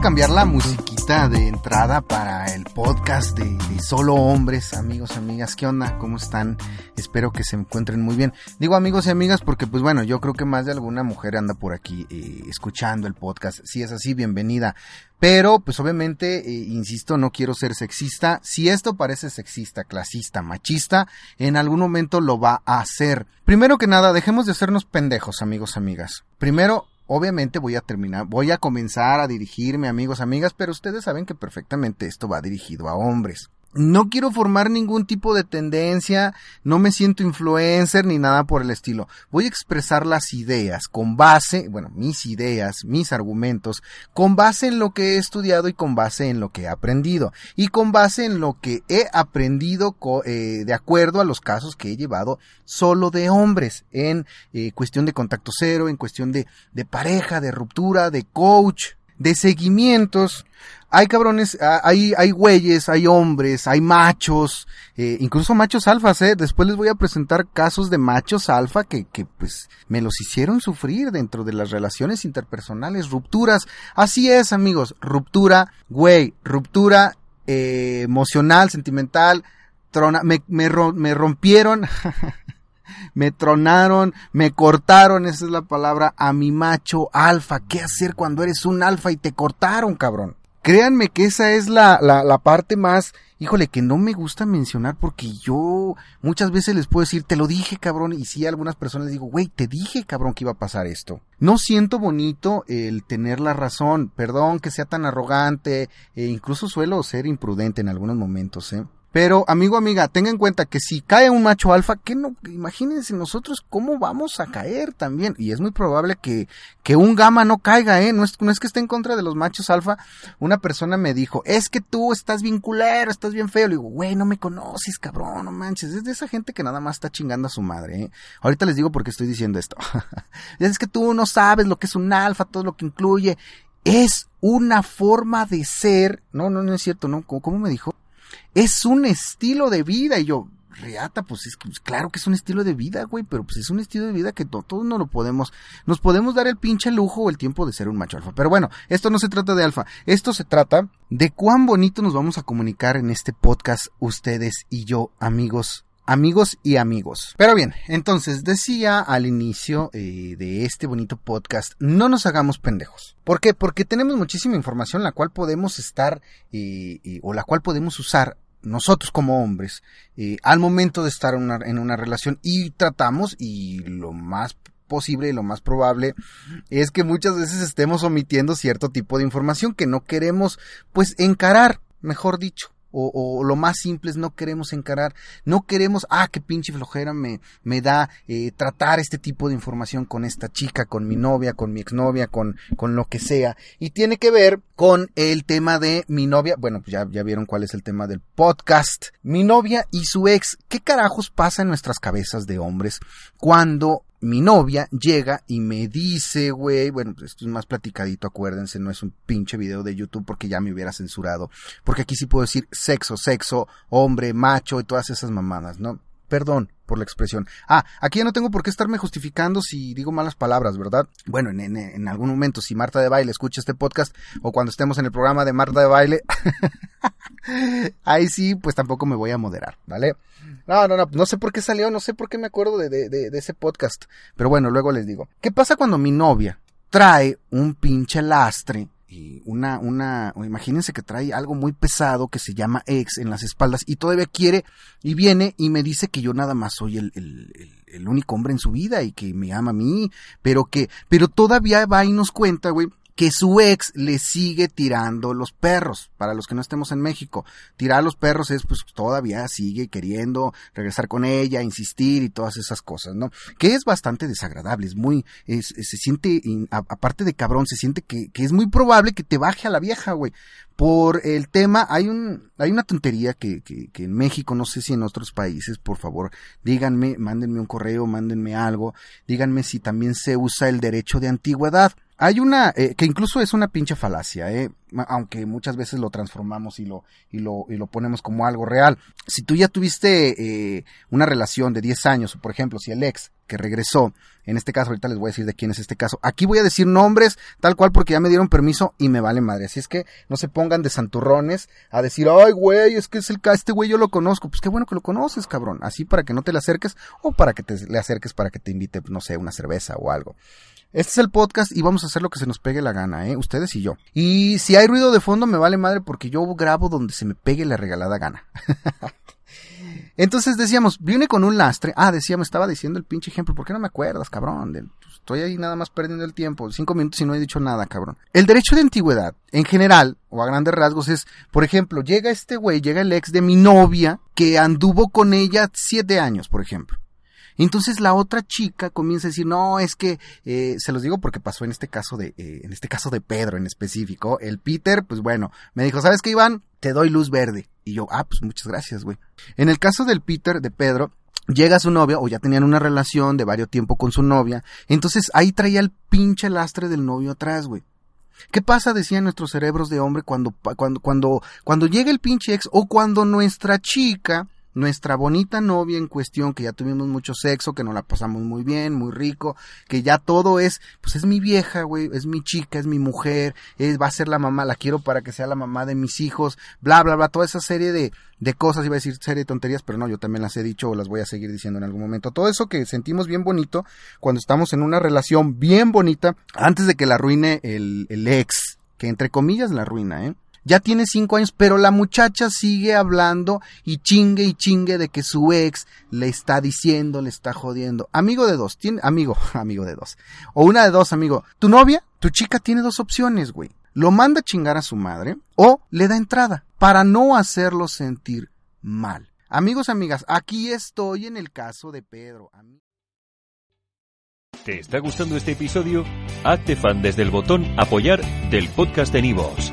cambiar la musiquita de entrada para el podcast de, de Solo Hombres, amigos, amigas. ¿Qué onda? ¿Cómo están? Espero que se encuentren muy bien. Digo amigos y amigas porque pues bueno, yo creo que más de alguna mujer anda por aquí eh, escuchando el podcast. Si es así, bienvenida. Pero, pues obviamente, eh, insisto, no quiero ser sexista. Si esto parece sexista, clasista, machista, en algún momento lo va a hacer. Primero que nada, dejemos de hacernos pendejos, amigos, amigas. Primero, obviamente voy a terminar, voy a comenzar a dirigirme, amigos, amigas, pero ustedes saben que perfectamente esto va dirigido a hombres. No quiero formar ningún tipo de tendencia, no me siento influencer ni nada por el estilo. Voy a expresar las ideas con base, bueno, mis ideas, mis argumentos, con base en lo que he estudiado y con base en lo que he aprendido. Y con base en lo que he aprendido eh, de acuerdo a los casos que he llevado solo de hombres, en eh, cuestión de contacto cero, en cuestión de, de pareja, de ruptura, de coach, de seguimientos. Hay cabrones, hay, hay güeyes, hay hombres, hay machos, eh, incluso machos alfas, eh. Después les voy a presentar casos de machos alfa que, que pues me los hicieron sufrir dentro de las relaciones interpersonales, rupturas. Así es, amigos, ruptura, güey, ruptura eh, emocional, sentimental, trona, me, me, me rompieron. me tronaron, me cortaron, esa es la palabra, a mi macho alfa. ¿Qué hacer cuando eres un alfa y te cortaron, cabrón? Créanme que esa es la, la, la, parte más, híjole, que no me gusta mencionar porque yo muchas veces les puedo decir, te lo dije, cabrón, y sí a algunas personas les digo, güey, te dije, cabrón, que iba a pasar esto. No siento bonito el tener la razón, perdón que sea tan arrogante, e incluso suelo ser imprudente en algunos momentos, eh. Pero, amigo, amiga, tenga en cuenta que si cae un macho alfa, que no, imagínense nosotros cómo vamos a caer también. Y es muy probable que, que un gamma no caiga, eh. No es, no es que esté en contra de los machos alfa. Una persona me dijo, es que tú estás bien culero, estás bien feo. Le digo, güey, no me conoces, cabrón, no manches. Es de esa gente que nada más está chingando a su madre, eh. Ahorita les digo por qué estoy diciendo esto. es que tú no sabes lo que es un alfa, todo lo que incluye. Es una forma de ser. No, no, no es cierto, ¿no? ¿Cómo, cómo me dijo? Es un estilo de vida. Y yo, Reata, pues es pues claro que es un estilo de vida, güey, pero pues es un estilo de vida que to todos no lo podemos, nos podemos dar el pinche lujo o el tiempo de ser un macho alfa. Pero bueno, esto no se trata de alfa, esto se trata de cuán bonito nos vamos a comunicar en este podcast ustedes y yo, amigos amigos y amigos. Pero bien, entonces decía al inicio eh, de este bonito podcast, no nos hagamos pendejos. ¿Por qué? Porque tenemos muchísima información la cual podemos estar eh, eh, o la cual podemos usar nosotros como hombres eh, al momento de estar en una, en una relación y tratamos y lo más posible y lo más probable es que muchas veces estemos omitiendo cierto tipo de información que no queremos pues encarar, mejor dicho o, o, lo más simple es no queremos encarar, no queremos, ah, qué pinche flojera me, me da eh, tratar este tipo de información con esta chica, con mi novia, con mi exnovia, con, con lo que sea. Y tiene que ver con el tema de mi novia, bueno, pues ya, ya vieron cuál es el tema del podcast, mi novia y su ex. ¿Qué carajos pasa en nuestras cabezas de hombres cuando mi novia llega y me dice, güey, bueno, pues esto es más platicadito, acuérdense, no es un pinche video de YouTube porque ya me hubiera censurado, porque aquí sí puedo decir sexo, sexo, hombre, macho y todas esas mamadas, ¿no? Perdón por la expresión. Ah, aquí ya no tengo por qué estarme justificando si digo malas palabras, ¿verdad? Bueno, en, en, en algún momento, si Marta de Baile escucha este podcast o cuando estemos en el programa de Marta de Baile, ahí sí, pues tampoco me voy a moderar, ¿vale? No, no, no, no sé por qué salió, no sé por qué me acuerdo de, de, de, de ese podcast. Pero bueno, luego les digo. ¿Qué pasa cuando mi novia trae un pinche lastre y una, una, imagínense que trae algo muy pesado que se llama ex en las espaldas y todavía quiere y viene y me dice que yo nada más soy el, el, el único hombre en su vida y que me ama a mí, pero que, pero todavía va y nos cuenta, güey, que su ex le sigue tirando los perros. Para los que no estemos en México, tirar los perros es pues todavía sigue queriendo regresar con ella, insistir y todas esas cosas, ¿no? Que es bastante desagradable, es muy, se siente, aparte de cabrón, se siente que, que es muy probable que te baje a la vieja, güey. Por el tema, hay un, hay una tontería que, que, que en México, no sé si en otros países, por favor, díganme, mándenme un correo, mándenme algo, díganme si también se usa el derecho de antigüedad. Hay una, eh, que incluso es una pinche falacia, eh, aunque muchas veces lo transformamos y lo, y lo, y lo ponemos como algo real. Si tú ya tuviste eh, una relación de 10 años, por ejemplo, si el ex que regresó, en este caso, ahorita les voy a decir de quién es este caso, aquí voy a decir nombres tal cual porque ya me dieron permiso y me vale madre. Así es que no se pongan de santurrones a decir, ay güey, es que es el, este güey yo lo conozco. Pues qué bueno que lo conoces, cabrón. Así para que no te le acerques o para que te le acerques para que te invite, no sé, una cerveza o algo. Este es el podcast y vamos a hacer lo que se nos pegue la gana, ¿eh? Ustedes y yo. Y si hay ruido de fondo me vale madre porque yo grabo donde se me pegue la regalada gana. Entonces decíamos, viene con un lastre. Ah, decíamos, estaba diciendo el pinche ejemplo. ¿Por qué no me acuerdas, cabrón? Pues, estoy ahí nada más perdiendo el tiempo. Cinco minutos y no he dicho nada, cabrón. El derecho de antigüedad, en general, o a grandes rasgos, es, por ejemplo, llega este güey, llega el ex de mi novia que anduvo con ella siete años, por ejemplo. Entonces la otra chica comienza a decir, no, es que, eh, se los digo porque pasó en este caso de, eh, en este caso de Pedro en específico, el Peter, pues bueno, me dijo, ¿sabes qué, Iván? Te doy luz verde. Y yo, ah, pues muchas gracias, güey. En el caso del Peter, de Pedro, llega su novia, o ya tenían una relación de varios tiempo con su novia, entonces ahí traía el pinche lastre del novio atrás, güey. ¿Qué pasa, decían nuestros cerebros de hombre, cuando, cuando, cuando, cuando llega el pinche ex o cuando nuestra chica nuestra bonita novia en cuestión, que ya tuvimos mucho sexo, que nos la pasamos muy bien, muy rico, que ya todo es, pues es mi vieja, güey, es mi chica, es mi mujer, es, va a ser la mamá, la quiero para que sea la mamá de mis hijos, bla, bla, bla, toda esa serie de, de cosas, iba a decir serie de tonterías, pero no, yo también las he dicho o las voy a seguir diciendo en algún momento. Todo eso que sentimos bien bonito cuando estamos en una relación bien bonita, antes de que la arruine el, el ex, que entre comillas la arruina, ¿eh? Ya tiene cinco años, pero la muchacha sigue hablando y chingue y chingue de que su ex le está diciendo, le está jodiendo. Amigo de dos, amigo, amigo de dos. O una de dos, amigo. Tu novia, tu chica tiene dos opciones, güey. Lo manda a chingar a su madre o le da entrada para no hacerlo sentir mal. Amigos, amigas, aquí estoy en el caso de Pedro. ¿Te está gustando este episodio? Hazte fan desde el botón apoyar del podcast de Nivos.